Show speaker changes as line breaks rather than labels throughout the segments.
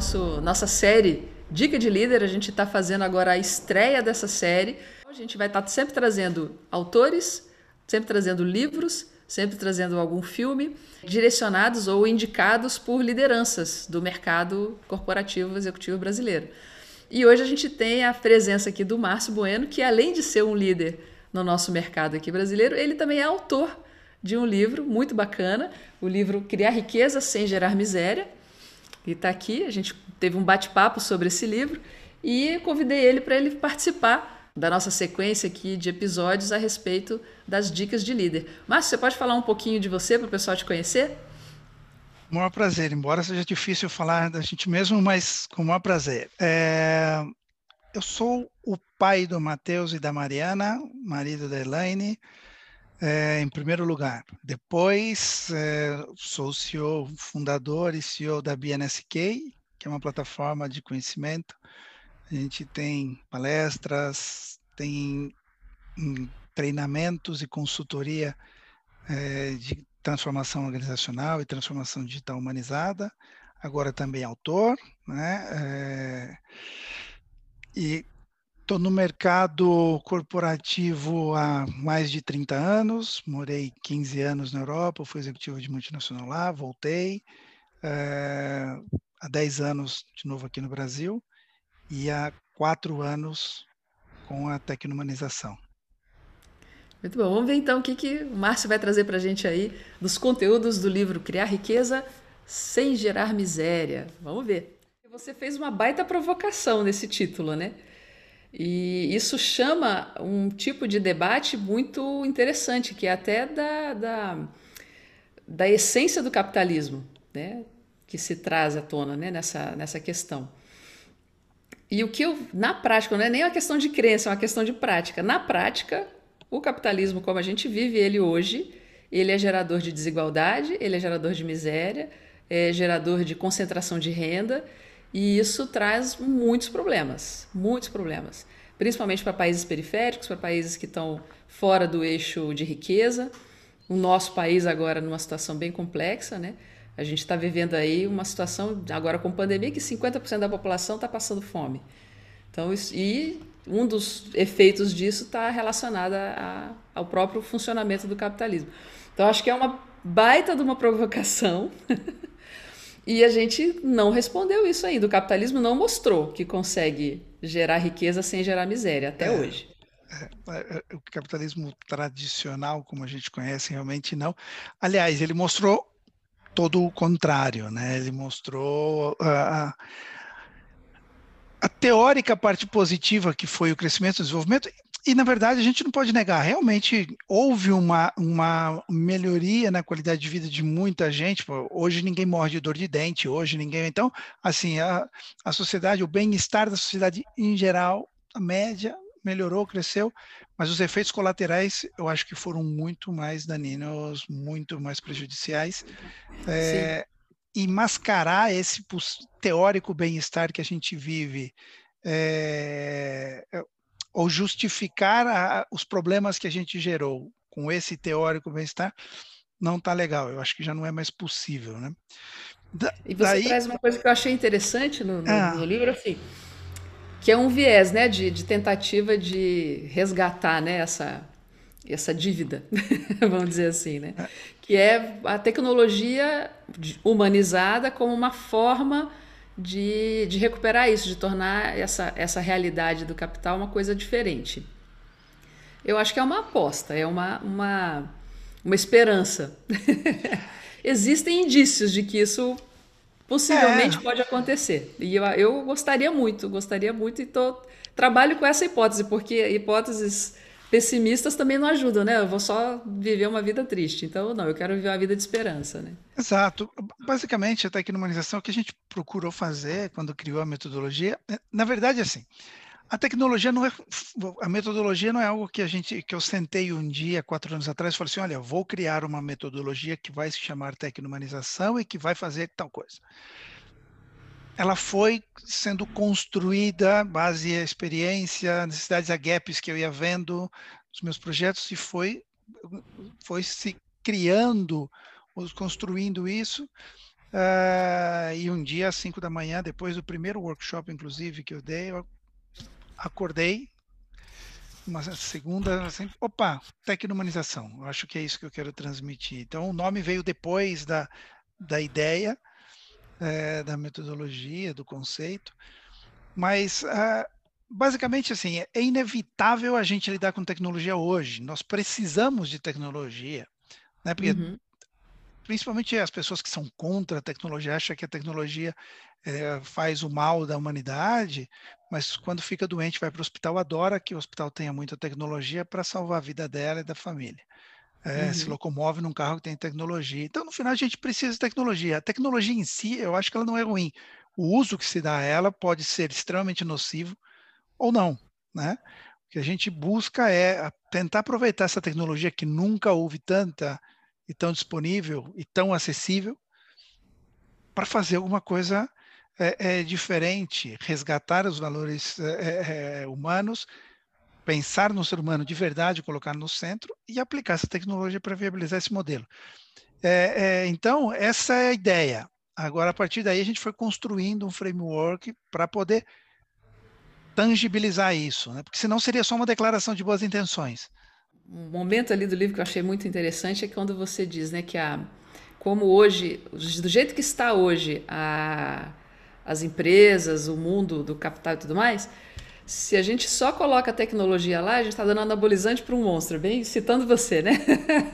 nosso, nossa série Dica de Líder. A gente está fazendo agora a estreia dessa série. A gente vai estar tá sempre trazendo autores, sempre trazendo livros, sempre trazendo algum filme direcionados ou indicados por lideranças do mercado corporativo executivo brasileiro. E hoje a gente tem a presença aqui do Márcio Bueno, que além de ser um líder no nosso mercado aqui brasileiro, ele também é autor de um livro muito bacana, o livro Criar Riqueza Sem Gerar Miséria. E está aqui, a gente teve um bate-papo sobre esse livro e convidei ele para ele participar da nossa sequência aqui de episódios a respeito das dicas de líder. Márcio, você pode falar um pouquinho de você para o pessoal te conhecer?
O maior prazer, embora seja difícil falar da gente mesmo, mas com o maior prazer. É... Eu sou o pai do Matheus e da Mariana, marido da Elaine, é, em primeiro lugar. Depois, é, sou CEO, fundador e CEO da BNSK, que é uma plataforma de conhecimento. A gente tem palestras, tem hum, treinamentos e consultoria é, de transformação organizacional e transformação digital humanizada. Agora também autor, né? E Estou no mercado corporativo há mais de 30 anos, morei 15 anos na Europa, fui executivo de multinacional lá, voltei. É, há 10 anos de novo aqui no Brasil e há 4 anos com a tecnomanização.
Muito bom. Vamos ver então o que, que o Márcio vai trazer para a gente aí dos conteúdos do livro Criar Riqueza sem gerar miséria. Vamos ver. Você fez uma baita provocação nesse título, né? E isso chama um tipo de debate muito interessante, que é até da, da, da essência do capitalismo, né? que se traz à tona né? nessa, nessa questão. E o que eu, na prática, não é nem uma questão de crença, é uma questão de prática. Na prática, o capitalismo, como a gente vive ele hoje, ele é gerador de desigualdade, ele é gerador de miséria, é gerador de concentração de renda e isso traz muitos problemas, muitos problemas, principalmente para países periféricos, para países que estão fora do eixo de riqueza. O nosso país agora numa situação bem complexa, né? A gente está vivendo aí uma situação agora com pandemia que 50% da população está passando fome. Então, e um dos efeitos disso está relacionado a, ao próprio funcionamento do capitalismo. Então, acho que é uma baita de uma provocação E a gente não respondeu isso ainda. O capitalismo não mostrou que consegue gerar riqueza sem gerar miséria até é, hoje.
É, é, é o capitalismo tradicional, como a gente conhece, realmente não. Aliás, ele mostrou todo o contrário, né? Ele mostrou a, a teórica parte positiva que foi o crescimento e o desenvolvimento e, na verdade, a gente não pode negar, realmente houve uma, uma melhoria na qualidade de vida de muita gente. Hoje ninguém morre de dor de dente, hoje ninguém. Então, assim, a, a sociedade, o bem-estar da sociedade em geral, a média melhorou, cresceu, mas os efeitos colaterais eu acho que foram muito mais daninos, muito mais prejudiciais. É, e mascarar esse teórico bem-estar que a gente vive. É, ou justificar a, os problemas que a gente gerou com esse teórico bem-estar, não está legal. Eu acho que já não é mais possível, né?
Da, e você daí... traz uma coisa que eu achei interessante no, no, ah. no, livro, assim, que é um viés, né, de, de tentativa de resgatar, né, essa, essa dívida, vamos dizer assim, né? É. Que é a tecnologia humanizada como uma forma de, de recuperar isso, de tornar essa, essa realidade do capital uma coisa diferente. Eu acho que é uma aposta, é uma, uma, uma esperança. Existem indícios de que isso possivelmente é. pode acontecer. E eu, eu gostaria muito, gostaria muito e tô, trabalho com essa hipótese, porque hipóteses pessimistas também não ajudam, né? Eu vou só viver uma vida triste. Então, não, eu quero viver uma vida de esperança, né?
Exato. Basicamente, a tecnomanização, o que a gente procurou fazer quando criou a metodologia, é, na verdade, assim, a tecnologia não é, a metodologia não é algo que a gente, que eu sentei um dia, quatro anos atrás, e falei assim, olha, vou criar uma metodologia que vai se chamar tecnomanização e que vai fazer tal coisa ela foi sendo construída base a experiência, necessidades, a gaps que eu ia vendo nos meus projetos e foi foi se criando, construindo isso Uh, e um dia, às 5 da manhã, depois do primeiro workshop, inclusive, que eu dei, eu acordei, uma segunda, assim, opa, tecnomanização. Acho que é isso que eu quero transmitir. Então, o nome veio depois da, da ideia, é, da metodologia, do conceito, mas uh, basicamente assim, é inevitável a gente lidar com tecnologia hoje. Nós precisamos de tecnologia, né? Porque uhum principalmente as pessoas que são contra a tecnologia, acham que a tecnologia é, faz o mal da humanidade, mas quando fica doente vai para o hospital, adora que o hospital tenha muita tecnologia para salvar a vida dela e da família. É, uhum. Se locomove num carro que tem tecnologia. Então, no final, a gente precisa de tecnologia. A tecnologia em si, eu acho que ela não é ruim. O uso que se dá a ela pode ser extremamente nocivo ou não, né? O que a gente busca é tentar aproveitar essa tecnologia que nunca houve tanta e tão disponível e tão acessível para fazer alguma coisa é, é, diferente, resgatar os valores é, humanos, pensar no ser humano de verdade, colocar no centro e aplicar essa tecnologia para viabilizar esse modelo. então, essa é a ideia. Agora, a partir daí, a gente foi construindo um framework para poder tangibilizar isso, né? porque senão seria só uma declaração de boas intenções
um momento ali do livro que eu achei muito interessante é quando você diz, né, que a como hoje, do jeito que está hoje, a, as empresas, o mundo do capital e tudo mais, se a gente só coloca a tecnologia lá, a gente está dando anabolizante para um monstro, bem citando você, né?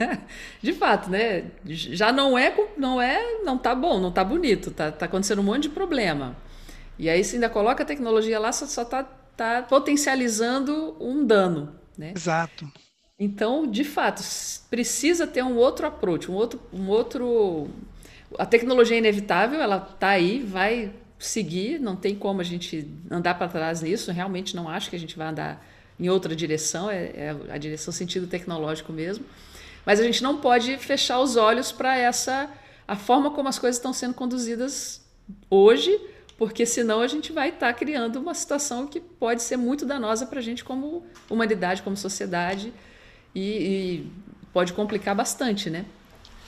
de fato, né? Já não é, não é, não tá bom, não tá bonito, tá, tá acontecendo um monte de problema. E aí, se ainda coloca a tecnologia lá, só, só tá, tá potencializando um dano, né?
Exato.
Então, de fato, precisa ter um outro approach, um outro, um outro. A tecnologia é inevitável, ela está aí, vai seguir, não tem como a gente andar para trás nisso. Realmente não acho que a gente vai andar em outra direção, é, é a direção sentido tecnológico mesmo. Mas a gente não pode fechar os olhos para essa a forma como as coisas estão sendo conduzidas hoje, porque senão a gente vai estar tá criando uma situação que pode ser muito danosa para a gente como humanidade, como sociedade e, e pode complicar bastante, né?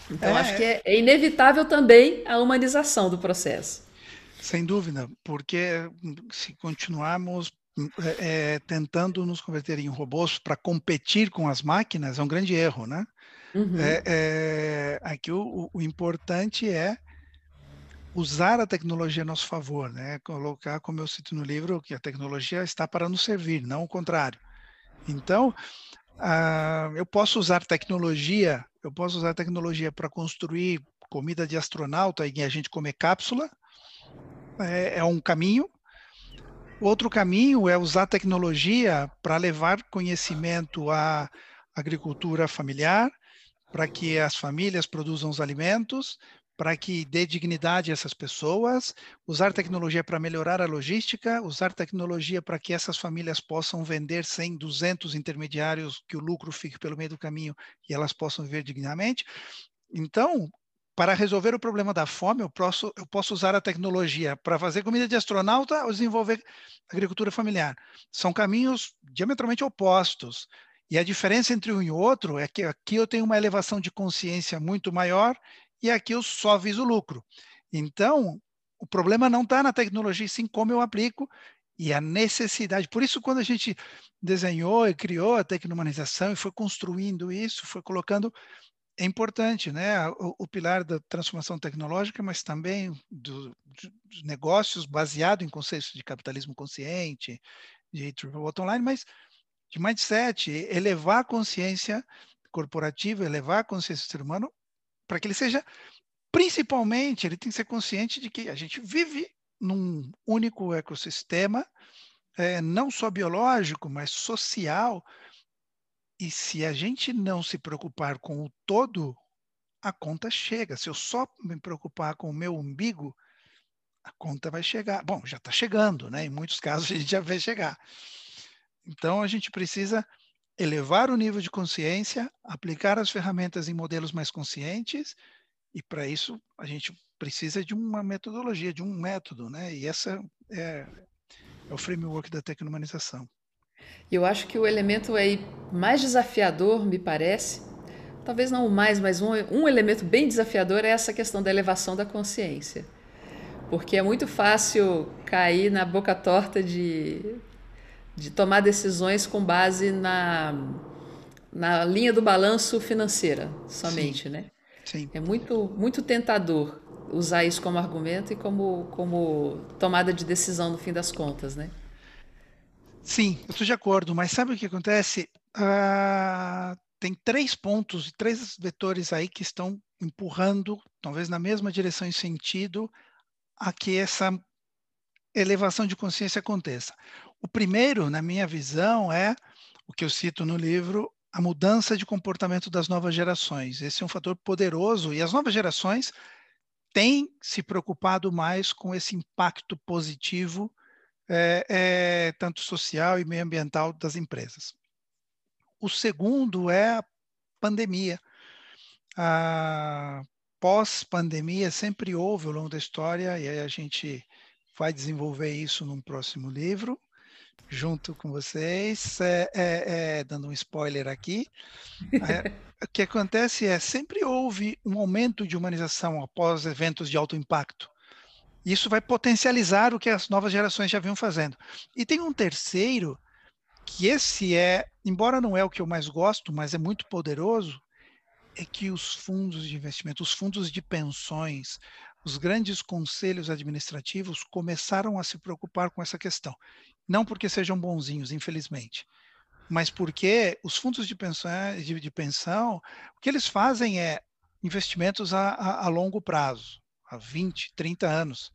Então, é, acho que é, é, inevitável também a humanização do processo.
Sem dúvida, porque se continuarmos é, é tentando nos converter em robôs para competir com as máquinas, é um grande erro, né? Uhum. É, é, aqui o, o, importante é usar a tecnologia a nosso favor, né? Colocar, como eu cito no livro, que a tecnologia está para nos servir, não o contrário. Então, ah, eu posso usar tecnologia, eu posso usar tecnologia para construir comida de astronauta e a gente comer cápsula, é, é um caminho. Outro caminho é usar tecnologia para levar conhecimento à agricultura familiar, para que as famílias produzam os alimentos, para que dê dignidade a essas pessoas, usar tecnologia para melhorar a logística, usar tecnologia para que essas famílias possam vender sem 200 intermediários, que o lucro fique pelo meio do caminho e elas possam viver dignamente. Então, para resolver o problema da fome, eu posso, eu posso usar a tecnologia para fazer comida de astronauta ou desenvolver agricultura familiar. São caminhos diametralmente opostos. E a diferença entre um e outro é que aqui eu tenho uma elevação de consciência muito maior e aqui eu só viso lucro. Então, o problema não está na tecnologia, sim como eu aplico e a necessidade. Por isso, quando a gente desenhou e criou a tecnomanização e foi construindo isso, foi colocando, é importante, né? O, o pilar da transformação tecnológica, mas também do, dos negócios baseado em conceitos de capitalismo consciente, de triple bottom line, mas de mindset, elevar a consciência corporativa, elevar a consciência do ser humano para que ele seja, principalmente, ele tem que ser consciente de que a gente vive num único ecossistema, é, não só biológico, mas social. E se a gente não se preocupar com o todo, a conta chega. Se eu só me preocupar com o meu umbigo, a conta vai chegar. Bom, já está chegando, né? Em muitos casos a gente já vai chegar. Então a gente precisa elevar o nível de consciência, aplicar as ferramentas em modelos mais conscientes, e para isso a gente precisa de uma metodologia, de um método, né? E essa é, é o framework da tecnomanização.
Eu acho que o elemento aí mais desafiador, me parece, talvez não o mais, mas um, um elemento bem desafiador é essa questão da elevação da consciência. Porque é muito fácil cair na boca torta de, de tomar decisões com base na, na linha do balanço financeira somente,
Sim.
né?
Sim.
É muito, muito tentador usar isso como argumento e como, como tomada de decisão no fim das contas, né?
Sim, eu estou de acordo, mas sabe o que acontece? Ah, tem três pontos, três vetores aí que estão empurrando, talvez na mesma direção e sentido, a que essa elevação de consciência aconteça. O primeiro, na minha visão, é o que eu cito no livro, a mudança de comportamento das novas gerações. Esse é um fator poderoso e as novas gerações têm se preocupado mais com esse impacto positivo, é, é, tanto social e meioambiental das empresas. O segundo é a pandemia. A pós-pandemia sempre houve ao longo da história, e aí a gente vai desenvolver isso num próximo livro, junto com vocês, é, é, é, dando um spoiler aqui. É, o que acontece é sempre houve um aumento de humanização após eventos de alto impacto. Isso vai potencializar o que as novas gerações já vinham fazendo. E tem um terceiro, que esse é, embora não é o que eu mais gosto, mas é muito poderoso, é que os fundos de investimento, os fundos de pensões, os grandes conselhos administrativos começaram a se preocupar com essa questão. Não porque sejam bonzinhos, infelizmente, mas porque os fundos de pensão, de, de pensão o que eles fazem é investimentos a, a, a longo prazo, a 20, 30 anos.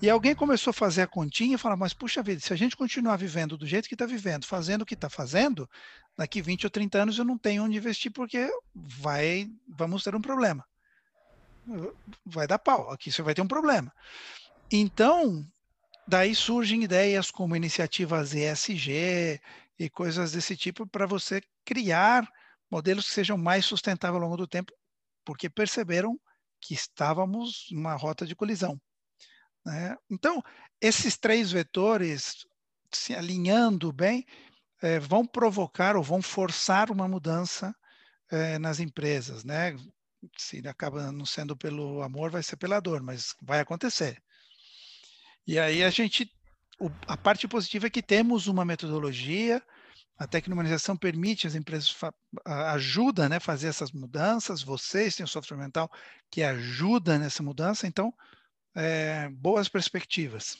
E alguém começou a fazer a continha e falar, mas puxa vida, se a gente continuar vivendo do jeito que está vivendo, fazendo o que está fazendo, daqui 20 ou 30 anos eu não tenho onde investir porque vai, vamos ter um problema. Vai dar pau, aqui você vai ter um problema. Então, daí surgem ideias como iniciativas ESG e coisas desse tipo para você criar modelos que sejam mais sustentáveis ao longo do tempo, porque perceberam que estávamos numa rota de colisão. Né? Então, esses três vetores se alinhando bem é, vão provocar ou vão forçar uma mudança é, nas empresas, né? Se acaba não sendo pelo amor, vai ser pela dor, mas vai acontecer. E aí a gente, o, a parte positiva é que temos uma metodologia, a tecnologização permite as empresas ajuda, né, fazer essas mudanças. Vocês têm o software mental que ajuda nessa mudança, então é, boas perspectivas.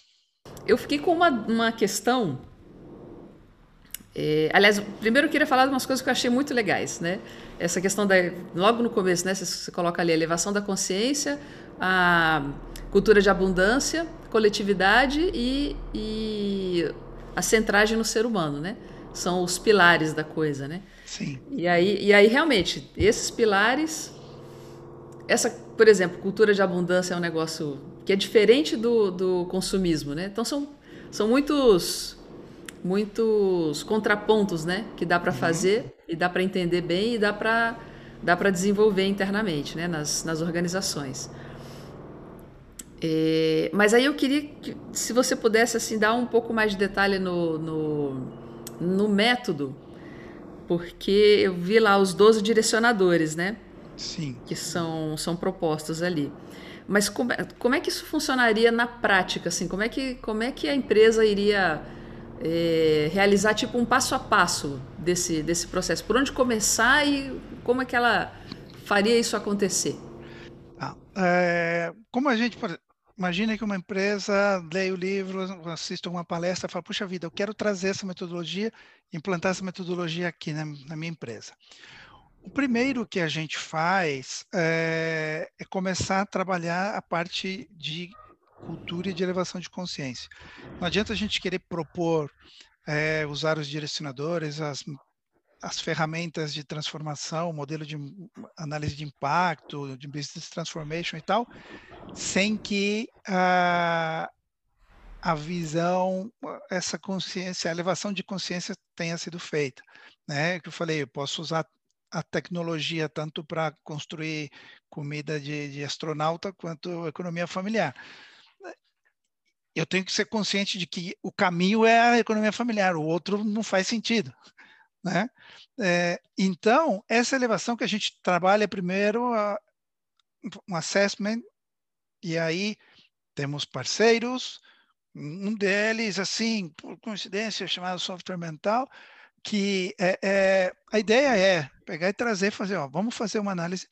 Eu fiquei com uma, uma questão. É, aliás, primeiro eu queria falar de umas coisas que eu achei muito legais, né? Essa questão da. Logo no começo, né? Você, você coloca ali a elevação da consciência, a cultura de abundância, coletividade e, e a centragem no ser humano, né? São os pilares da coisa, né?
Sim.
E aí, e aí realmente, esses pilares. Essa, por exemplo, cultura de abundância é um negócio que é diferente do, do consumismo, né? Então são, são muitos muitos contrapontos, né? Que dá para fazer e dá para entender bem e dá para dá para desenvolver internamente, né? Nas, nas organizações. É, mas aí eu queria que, se você pudesse assim dar um pouco mais de detalhe no, no, no método, porque eu vi lá os 12 direcionadores, né?
Sim.
Que são, são propostos ali. Mas como, é, como é que isso funcionaria na prática? Assim, como, é que, como é que a empresa iria é, realizar tipo um passo a passo desse, desse processo? Por onde começar e como é que ela faria isso acontecer?
Ah, é, como a gente imagina que uma empresa leia o livro, assista uma palestra, fala puxa vida, eu quero trazer essa metodologia, implantar essa metodologia aqui na, na minha empresa. O primeiro que a gente faz é, é, começar a trabalhar a parte de cultura e de elevação de consciência. Não adianta a gente querer propor é, usar os direcionadores, as, as ferramentas de transformação, modelo de análise de impacto, de business transformation e tal, sem que a, a visão, essa consciência, a elevação de consciência tenha sido feita. Né? Que eu falei, eu posso usar a tecnologia tanto para construir comida de, de, astronauta quanto economia familiar. Eu tenho que ser consciente de que o caminho é a economia familiar, o outro não faz sentido. Né? É, então, essa elevação que a gente trabalha primeiro, a, um assessment, e aí temos parceiros, um deles, assim, por coincidência, chamado software mental, que é, é, a ideia é pegar e trazer, fazer, ó, vamos fazer uma análise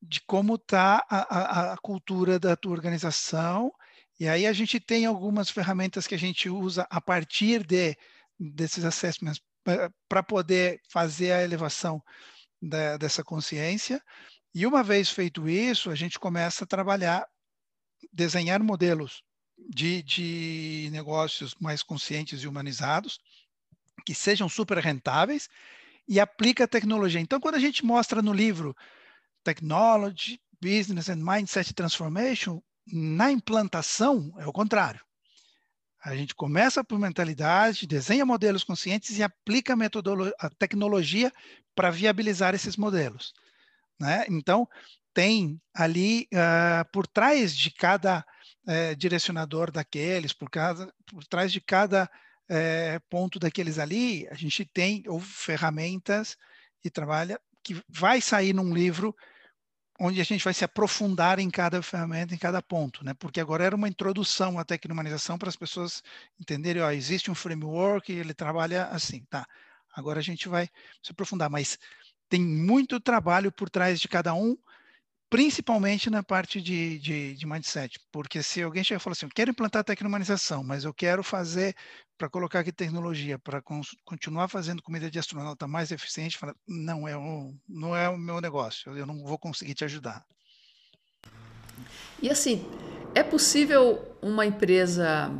de como está a, a, a, cultura da tua organização, e aí a gente tem algumas ferramentas que a gente usa a partir de, desses assessments para poder fazer a elevação da, dessa consciência, e uma vez feito isso, a gente começa a trabalhar, desenhar modelos de, de negócios mais conscientes e humanizados, que sejam super rentáveis, e aplica a tecnologia. Então, quando a gente mostra no livro Technology, Business and Mindset Transformation, na implantação é o contrário. A gente começa por mentalidade, desenha modelos conscientes e aplica a, a tecnologia para viabilizar esses modelos. Né? Então, tem ali uh, por trás de cada uh, direcionador daqueles, por, cada, por trás de cada uh, ponto daqueles ali, a gente tem ou ferramentas e trabalha que vai sair num livro onde a gente vai se aprofundar em cada ferramenta, em cada ponto, né? Porque agora era uma introdução à tecnomanização para as pessoas entenderem, ó, existe um framework, ele trabalha assim, tá? Agora a gente vai se aprofundar, mas tem muito trabalho por trás de cada um, principalmente na parte de, de, de mindset, porque se alguém chega e fala assim, eu quero implantar tecnomanização, mas eu quero fazer para colocar aqui tecnologia, para continuar fazendo comida de astronauta mais eficiente, fala, não é o, não é o meu negócio, eu não vou conseguir te ajudar.
E assim, é possível uma empresa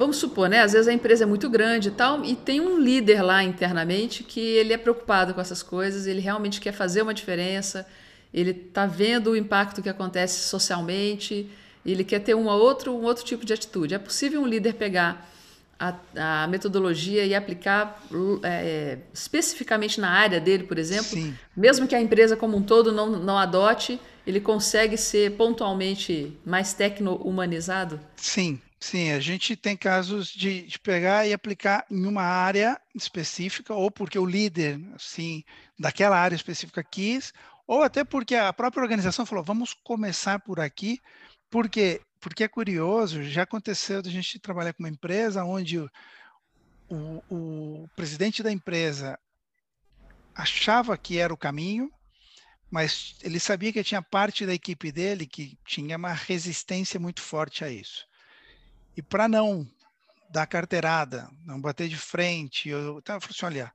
Vamos supor, né? Às vezes a empresa é muito grande e tal, e tem um líder lá internamente que ele é preocupado com essas coisas, ele realmente quer fazer uma diferença, ele está vendo o impacto que acontece socialmente, ele quer ter uma outro, um outro tipo de atitude. É possível um líder pegar a, a metodologia e aplicar é, especificamente na área dele, por exemplo, Sim. mesmo que a empresa como um todo não, não adote, ele consegue ser pontualmente mais tecno-humanizado?
Sim, Sim, a gente tem casos de, de, pegar e aplicar em uma área específica, ou porque o líder, assim, daquela área específica quis, ou até porque a própria organização falou, vamos começar por aqui, porque porque é curioso, já aconteceu a gente trabalhar com uma empresa onde o, o, o presidente da empresa achava que era o caminho, mas ele sabia que tinha parte da equipe dele que tinha uma resistência muito forte a isso. E para não dar carteirada, não bater de frente, eu, eu falei assim, olha,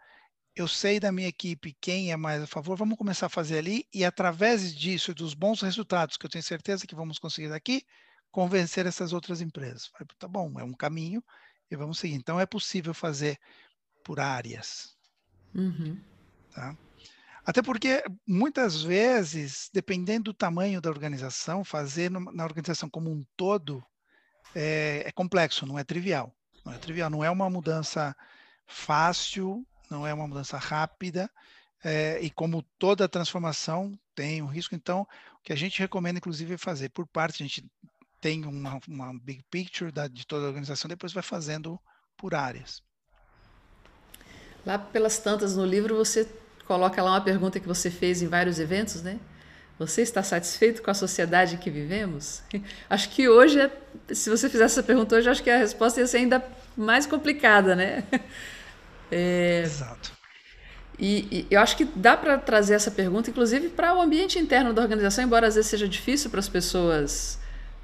eu sei da minha equipe quem é mais a favor, vamos começar a fazer ali e através disso, dos bons resultados que eu tenho certeza que vamos conseguir daqui, convencer essas outras empresas. Falei, tá bom, é um caminho e vamos seguir. Então é possível fazer por áreas. Uhum. Tá? Até porque, muitas vezes, dependendo do tamanho da organização, fazer na organização como um todo é, é, complexo, não é trivial. Não é trivial, não é uma mudança fácil, não é uma mudança rápida, é, e como toda transformação tem um risco, então, o que a gente recomenda, inclusive, é fazer por parte, a gente tem uma, uma big picture da, de toda a organização, depois vai fazendo por áreas.
Lá pelas tantas no livro, você coloca lá uma pergunta que você fez em vários eventos, né? Você está satisfeito com a sociedade que vivemos? Acho que hoje, se você fizesse essa pergunta hoje, acho que a resposta ia ser ainda mais complicada, né?
É, Exato.
E, e, eu acho que dá para trazer essa pergunta, inclusive, para o ambiente interno da organização, embora às vezes seja difícil para as pessoas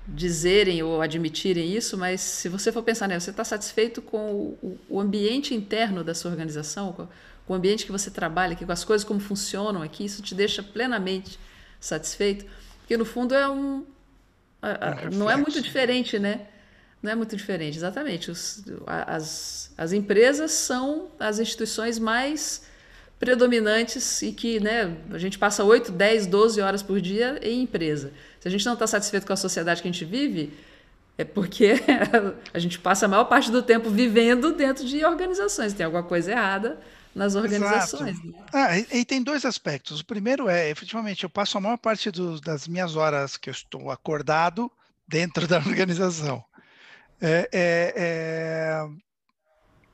dizerem ou admitirem isso, mas se você for pensar, né, você está satisfeito com o, o, ambiente interno da sua organização, com, com o ambiente que você trabalha aqui, com as coisas como funcionam aqui, isso te deixa plenamente satisfeito, porque no fundo é um, um não é muito diferente, né? Não é muito diferente, exatamente. Os, as, as empresas são as instituições mais predominantes e que né, a gente passa 8, 10, 12 horas por dia em empresa. Se a gente não está satisfeito com a sociedade que a gente vive, é porque a gente passa a maior parte do tempo vivendo dentro de organizações. Tem alguma coisa errada nas organizações. Né?
Ah, e, e, tem dois aspectos. O primeiro é, efetivamente, eu passo a maior parte do, das minhas horas que eu estou acordado dentro da organização. É, é, é...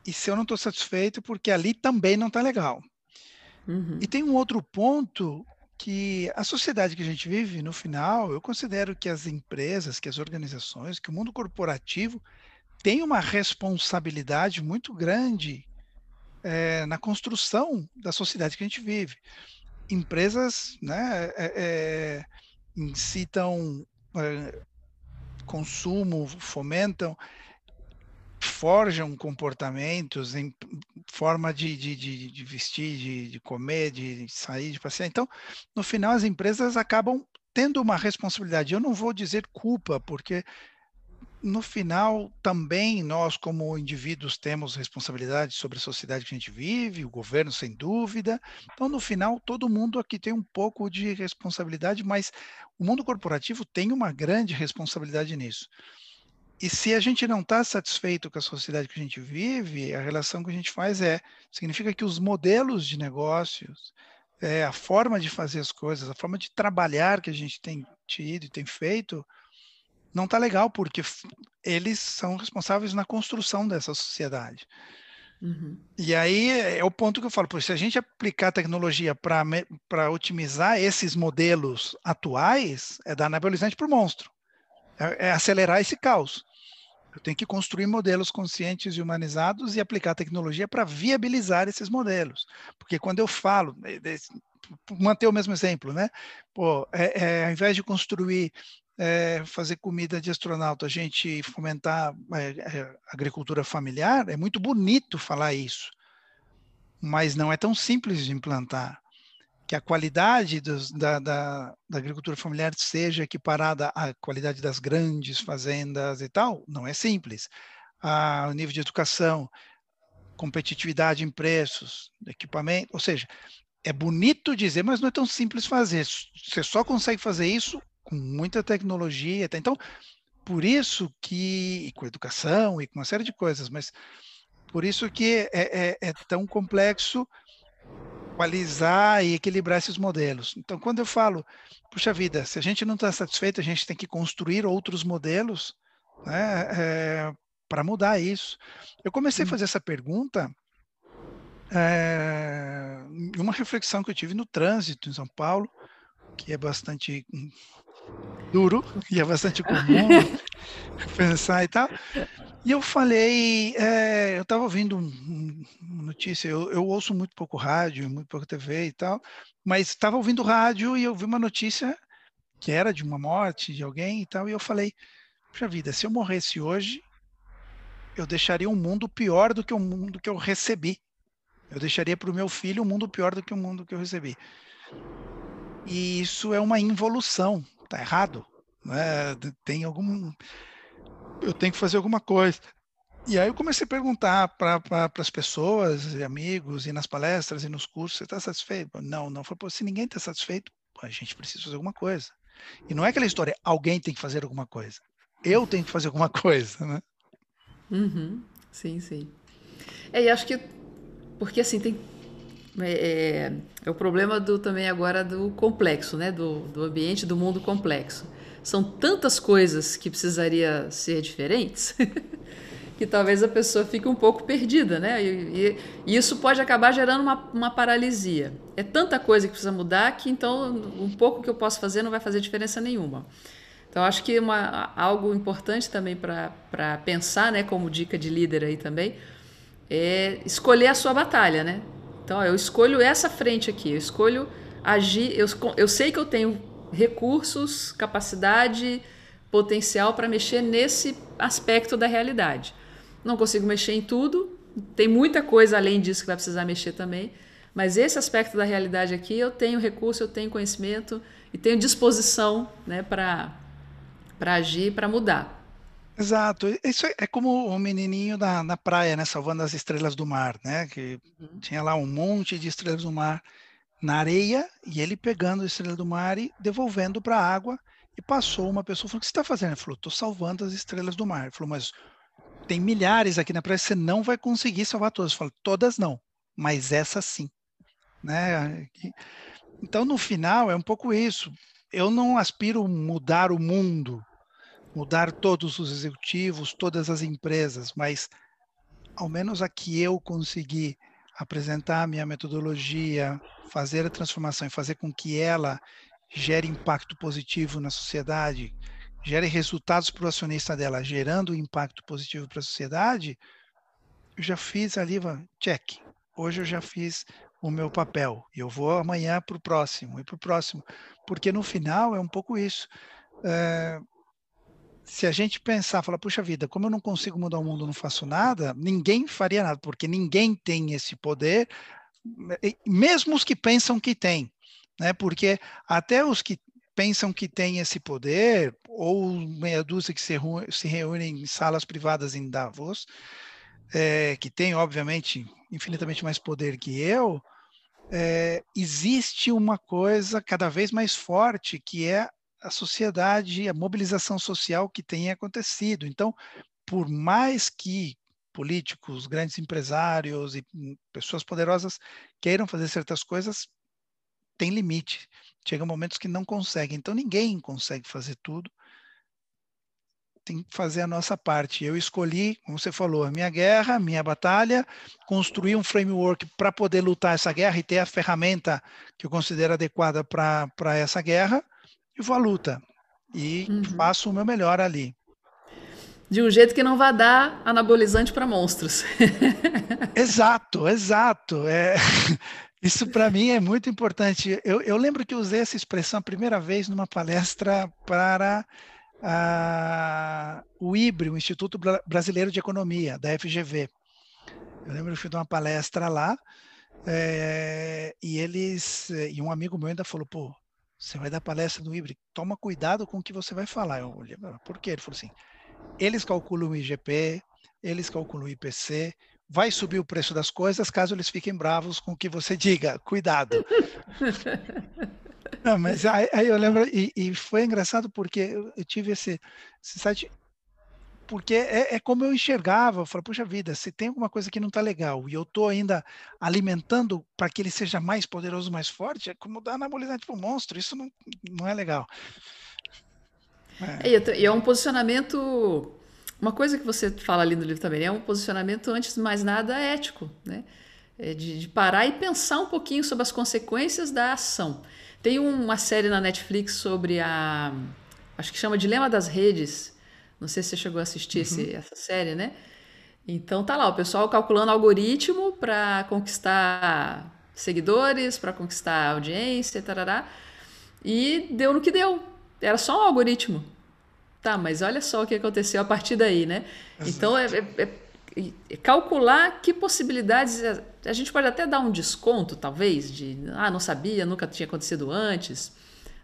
e se eu não estou satisfeito, porque ali também não está legal. Uhum. E tem um outro ponto que a sociedade que a gente vive, no final, eu considero que as empresas, que as organizações, que o mundo corporativo tem uma responsabilidade muito grande é, na construção da sociedade que a gente vive. Empresas né, é, é, incitam consumo, fomentam forjam comportamentos em forma de, de, de, de vestir, de, de, comer, de sair, de passear. Então, no final, as empresas acabam tendo uma responsabilidade. Eu não vou dizer culpa, porque no final também nós, como indivíduos, temos responsabilidade sobre a sociedade que a gente vive, o governo, sem dúvida. Então, no final, todo mundo aqui tem um pouco de responsabilidade, mas o mundo corporativo tem uma grande responsabilidade nisso. E se a gente não está satisfeito com a sociedade que a gente vive, a relação que a gente faz é significa que os modelos de negócios, é, a forma de fazer as coisas, a forma de trabalhar que a gente tem tido e tem feito, não está legal, porque eles são responsáveis na construção dessa sociedade. Uhum. E aí é o ponto que eu falo, se a gente aplicar tecnologia para otimizar esses modelos atuais, é dar anabolizante para o monstro. É, é acelerar esse caos. Eu tenho que construir modelos conscientes e humanizados e aplicar tecnologia para viabilizar esses modelos. Porque quando eu falo, né, manter o mesmo exemplo, né? Pô, é, é, ao invés de construir, é, fazer comida de astronauta, a gente fomentar é, é, agricultura familiar, é muito bonito falar isso, mas não é tão simples de implantar que a qualidade dos, da, da, da, agricultura familiar seja equiparada à qualidade das grandes fazendas e tal, não é simples. Ah, o nível de educação, competitividade em preços, equipamento, ou seja, é bonito dizer, mas não é tão simples fazer. Você só consegue fazer isso com muita tecnologia. Tá? Então, por isso que, e com educação e com uma série de coisas, mas por isso que é, é, é tão complexo equalizar e equilibrar esses modelos. Então, quando eu falo, puxa vida, se a gente não está satisfeito, a gente tem que construir outros modelos né, é, para mudar isso. Eu comecei a uhum. fazer essa pergunta é, uma reflexão que eu tive no trânsito em São Paulo, que é bastante duro e é bastante comum pensar e tal. E eu falei, é, eu estava ouvindo um, uma notícia, eu, eu, ouço muito pouco rádio, muito pouco TV e tal, mas estava ouvindo rádio e eu vi uma notícia que era de uma morte de alguém e tal, e eu falei, puxa vida, se eu morresse hoje, eu deixaria um mundo pior do que o mundo que eu recebi. Eu deixaria para o meu filho um mundo pior do que o mundo que eu recebi. E isso é uma involução, tá errado? Né? Tem algum eu tenho que fazer alguma coisa. E aí eu comecei a perguntar para pra, as pessoas, e amigos, e nas palestras, e nos cursos, você está satisfeito? Não, não. Falei, se ninguém está satisfeito, a gente precisa fazer alguma coisa. E não é aquela história, alguém tem que fazer alguma coisa. Eu tenho que fazer alguma coisa, né?
Uhum. Sim, sim. É, e acho que, porque assim, tem é, é, o problema do também agora do complexo, né? Do, do ambiente, do mundo complexo são tantas coisas que precisaria ser diferentes que talvez a pessoa fique um pouco perdida, né? E, e, e, isso pode acabar gerando uma, uma paralisia. É tanta coisa que precisa mudar que então um pouco que eu posso fazer não vai fazer diferença nenhuma. Então acho que uma, algo importante também para pensar, né, como dica de líder aí também, é escolher a sua batalha, né? Então eu escolho essa frente aqui, eu escolho agir, eu, eu sei que eu tenho recursos, capacidade, potencial para mexer nesse aspecto da realidade. Não consigo mexer em tudo, tem muita coisa além disso que vai precisar mexer também, mas esse aspecto da realidade aqui eu tenho recurso, eu tenho conhecimento e tenho disposição né, para agir, para mudar.
Exato. Isso é, é como o menininho na, na praia, né, salvando as estrelas do mar, né, que uhum. tinha lá um monte de estrelas do mar na areia e ele pegando a estrela do mar e devolvendo para a água. E passou uma pessoa falou: O que você está fazendo? Ele falou: Estou salvando as estrelas do mar. Ele falou: Mas tem milhares aqui na praia, você não vai conseguir salvar todas. Eu falei: Todas não, mas essa sim. Né? Então, no final, é um pouco isso. Eu não aspiro mudar o mundo, mudar todos os executivos, todas as empresas, mas ao menos aqui eu consegui apresentar a minha metodologia, fazer a transformação e fazer com que ela gere impacto positivo na sociedade, gere resultados para o acionista dela, gerando impacto positivo para a sociedade, eu já fiz ali, check. Hoje eu já fiz o meu papel e eu vou amanhã para o próximo e para o próximo, porque no final é um pouco isso. É, se a gente pensar, falar, puxa vida, como eu não consigo mudar o mundo, não faço nada, ninguém faria nada, porque ninguém tem esse poder, mesmo os que pensam que tem, né? Porque até os que pensam que têm esse poder, ou meia dúzia que se, se reúnem em salas privadas em Davos, é, que tem, obviamente, infinitamente mais poder que eu, é, existe uma coisa cada vez mais forte, que é a sociedade, a mobilização social que tem acontecido. Então, por mais que políticos, grandes empresários e hum, pessoas poderosas queiram fazer certas coisas, tem limite. Chega momentos que não conseguem. Então, ninguém consegue fazer tudo. Tem que fazer a nossa parte. Eu escolhi, como você falou, a minha guerra, a minha batalha, construir um framework para poder lutar essa guerra e ter a ferramenta que eu considero adequada para essa guerra e vou à luta. E uhum. faço o meu melhor ali.
De um jeito que não vai dar anabolizante para monstros.
exato, exato. É, isso para mim é muito importante. Eu, eu, lembro que usei essa expressão a primeira vez numa palestra para a, o IBRE, o Instituto Brasileiro de Economia, da FGV. Eu lembro que eu fui dar uma palestra lá é, e eles e um amigo meu ainda falou, pô, você vai dar palestra no híbrido, toma cuidado com o que você vai falar. Eu olhei, por quê? Ele falou assim, eles calculam o IGP, eles calculam o IPC, vai subir o preço das coisas caso eles fiquem bravos com o que você diga. Cuidado. Não, mas aí, aí, eu lembro, e, e, foi engraçado porque eu, tive esse, esse site porque é, é, como eu enxergava, eu falei, puxa vida, se tem alguma coisa que não está legal e eu estou ainda alimentando para que ele seja mais poderoso, mais forte, é como dar anabolizante para o monstro, isso não, não é legal.
É. E é um posicionamento, uma coisa que você fala ali no livro também, é um posicionamento, antes de mais nada, ético, né? É de, de parar e pensar um pouquinho sobre as consequências da ação. Tem uma série na Netflix sobre a, acho que chama Dilema das Redes, não sei se você chegou a assistir uhum. esse, essa série, né? Então tá lá, o pessoal calculando algoritmo para conquistar seguidores, para conquistar audiência, tarará. E deu no que deu. Era só um algoritmo. Tá, mas olha só o que aconteceu a partir daí, né? Exato. Então é, é, é, calcular que possibilidades. A gente pode até dar um desconto, talvez, de ah, não sabia, nunca tinha acontecido antes.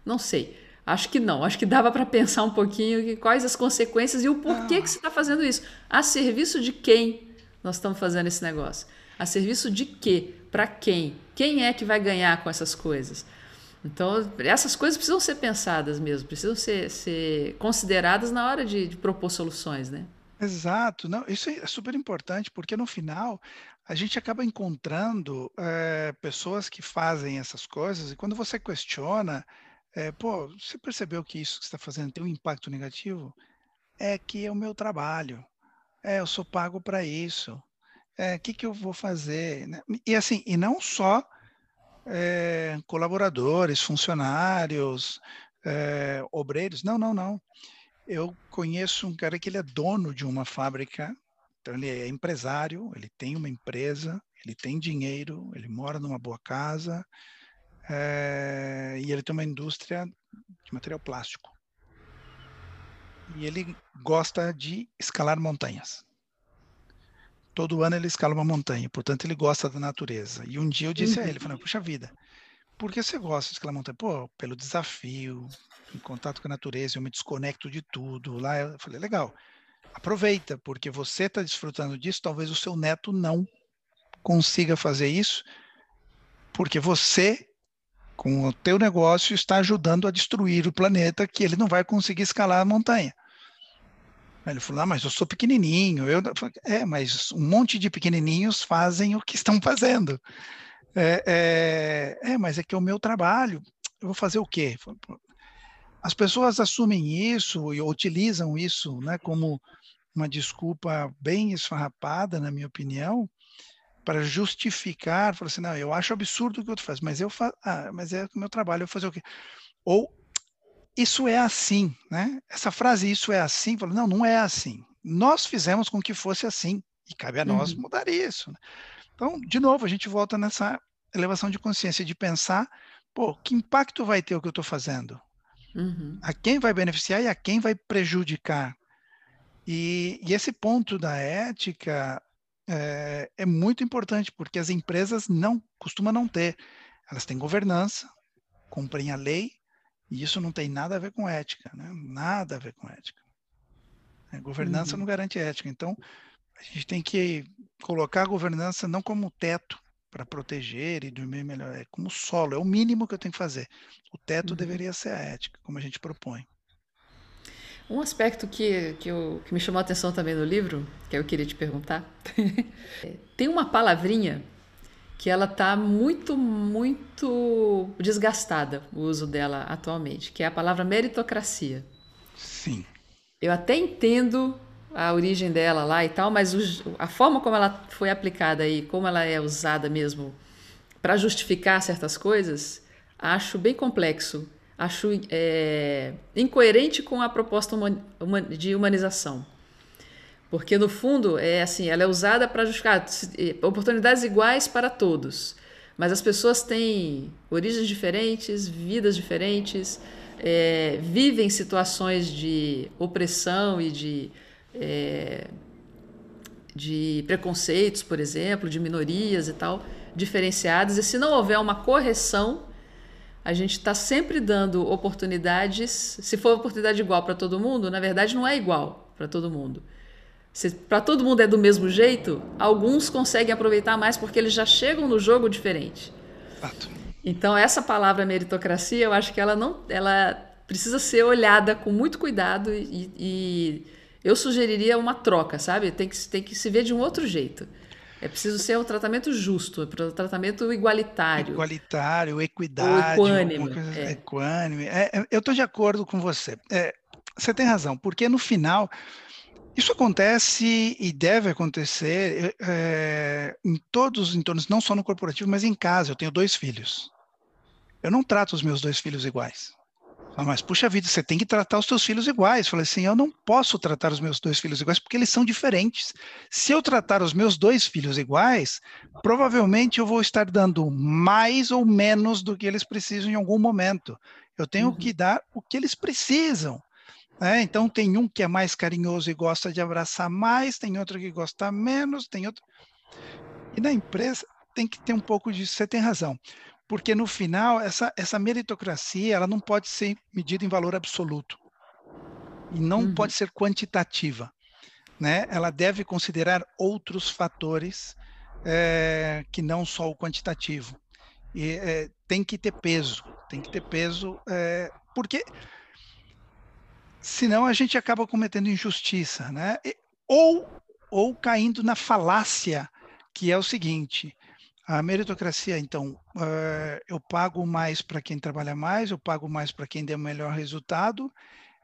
Não sei. Acho que não. Acho que dava para pensar um pouquinho quais as consequências e o porquê ah. que você está fazendo isso. A serviço de quem nós estamos fazendo esse negócio? A serviço de quê? Para quem? Quem é que vai ganhar com essas coisas? Então, essas coisas precisam ser pensadas mesmo, precisam ser, ser consideradas na hora de, de propor soluções, né?
Exato. Não, isso é super importante, porque no final a gente acaba encontrando é, pessoas que fazem essas coisas e quando você questiona, é, pô, você percebeu que isso que está fazendo tem um impacto negativo? É que é o meu trabalho. É, eu sou pago para isso. É, que, que eu vou fazer? Né? E assim, e não só é, colaboradores, funcionários, é, obreiros. Não, não, não. Eu conheço um cara que ele é dono de uma fábrica, então ele é empresário, ele tem uma empresa, ele tem dinheiro, ele mora numa boa casa, é, e ele tem uma indústria de material plástico. E ele gosta de escalar montanhas. Todo ano ele escala uma montanha, portanto ele gosta da natureza. E um dia eu disse uhum. a ele, falei, puxa vida, por que você gosta de escalar montanha? Pô, pelo desafio, em contato com a natureza, eu me desconecto de tudo. Lá eu falei, legal, aproveita, porque você está desfrutando disso, talvez o seu neto não consiga fazer isso, porque você com o teu negócio está ajudando a destruir o planeta que ele não vai conseguir escalar a montanha. Ele falou, ah, mas eu sou pequenininho. Eu é, mas um monte de pequenininhos fazem o que estão fazendo. É, é, é, mas é que é o meu trabalho. Eu vou fazer o quê? As pessoas assumem isso e utilizam isso né, como uma desculpa bem esfarrapada, na minha opinião, para justificar, falar assim, não, eu acho absurdo o que outro faz, mas eu faço, ah, mas é o meu trabalho, eu fazer o quê? Ou isso é assim, né? Essa frase isso é assim, falo, não, não é assim. Nós fizemos com que fosse assim e cabe a nós uhum. mudar isso. Né? Então, de novo, a gente volta nessa elevação de consciência de pensar, pô, que impacto vai ter o que eu estou fazendo? Uhum. A quem vai beneficiar e a quem vai prejudicar? E, e esse ponto da ética é, é, muito importante, porque as empresas não costumam não ter. Elas têm governança, cumprem a lei, e isso não tem nada a ver com ética, né? nada a ver com ética. A governança uhum. não garante ética. Então, a gente tem que colocar a governança não como teto para proteger e dormir melhor, é como solo, é o mínimo que eu tenho que fazer. O teto uhum. deveria ser a ética, como a gente propõe.
Um aspecto que, que, eu, que me chamou a atenção também no livro, que eu queria te perguntar, tem uma palavrinha que ela está muito, muito desgastada, o uso dela atualmente, que é a palavra meritocracia.
Sim.
Eu até entendo a origem dela lá e tal, mas o, a forma como ela foi aplicada aí, como ela é usada mesmo para justificar certas coisas, acho bem complexo. Acho é, incoerente com a proposta de humanização. Porque, no fundo, é assim, ela é usada para justificar é, oportunidades iguais para todos. Mas as pessoas têm origens diferentes, vidas diferentes, é, vivem situações de opressão e de é, de preconceitos, por exemplo, de minorias e tal, diferenciadas. E se não houver uma correção, a gente está sempre dando oportunidades. Se for oportunidade igual para todo mundo, na verdade não é igual para todo mundo. Se para todo mundo é do mesmo jeito, alguns conseguem aproveitar mais porque eles já chegam no jogo diferente.
Fato.
Então essa palavra meritocracia, eu acho que ela não, ela precisa ser olhada com muito cuidado e, e eu sugeriria uma troca, sabe? Tem que, tem que se ver de um outro jeito. É preciso ser um tratamento justo, um tratamento igualitário.
Igualitário, equidade.
Ou equânime.
Coisa, é. equânime. É, é eu estou de acordo com você. É, você tem razão, porque no final isso acontece e deve acontecer é, em todos os entornos, não só no corporativo, mas em casa. Eu tenho dois filhos. Eu não trato os meus dois filhos iguais. Ah, mas puxa vida, você tem que tratar os seus filhos iguais. Eu falei assim, eu não posso tratar os meus dois filhos iguais porque eles são diferentes. Se eu tratar os meus dois filhos iguais, provavelmente eu vou estar dando mais ou menos do que eles precisam em algum momento. Eu tenho uhum. que dar o que eles precisam. Né? Então tem um que é mais carinhoso e gosta de abraçar mais, tem outro que gosta menos, tem outro. E na empresa tem que ter um pouco disso. Você tem razão porque no final essa, essa meritocracia ela não pode ser medida em valor absoluto e não uhum. pode ser quantitativa, né? Ela deve considerar outros fatores é, que não só o quantitativo e é, tem que ter peso, tem que ter peso, é, porque senão a gente acaba cometendo injustiça, né? E, ou ou caindo na falácia que é o seguinte: a meritocracia, então, uh, eu pago mais para quem trabalha mais, eu pago mais para quem deu o melhor resultado,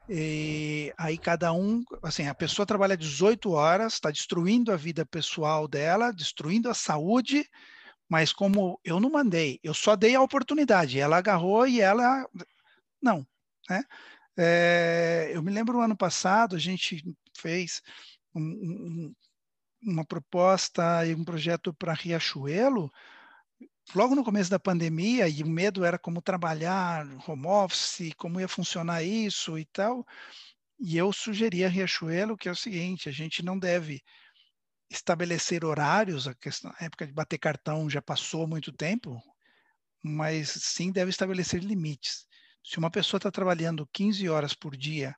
e aí cada um, assim, a pessoa trabalha 18 horas, está destruindo a vida pessoal dela, destruindo a saúde, mas como eu não mandei, eu só dei a oportunidade, ela agarrou e ela, não, né? É, eu me lembro no ano passado, a gente fez um, um, uma proposta e um projeto para Riachuelo, logo no começo da pandemia, e o medo era como trabalhar, home office, como ia funcionar isso e tal. E eu sugeri a Riachuelo que é o seguinte: a gente não deve estabelecer horários, a, questão, a época de bater cartão já passou muito tempo, mas sim deve estabelecer limites. Se uma pessoa está trabalhando 15 horas por dia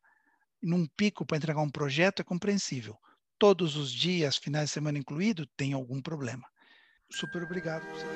num pico para entregar um projeto, é compreensível todos os dias, finais de semana incluído, tem algum problema. Super obrigado por você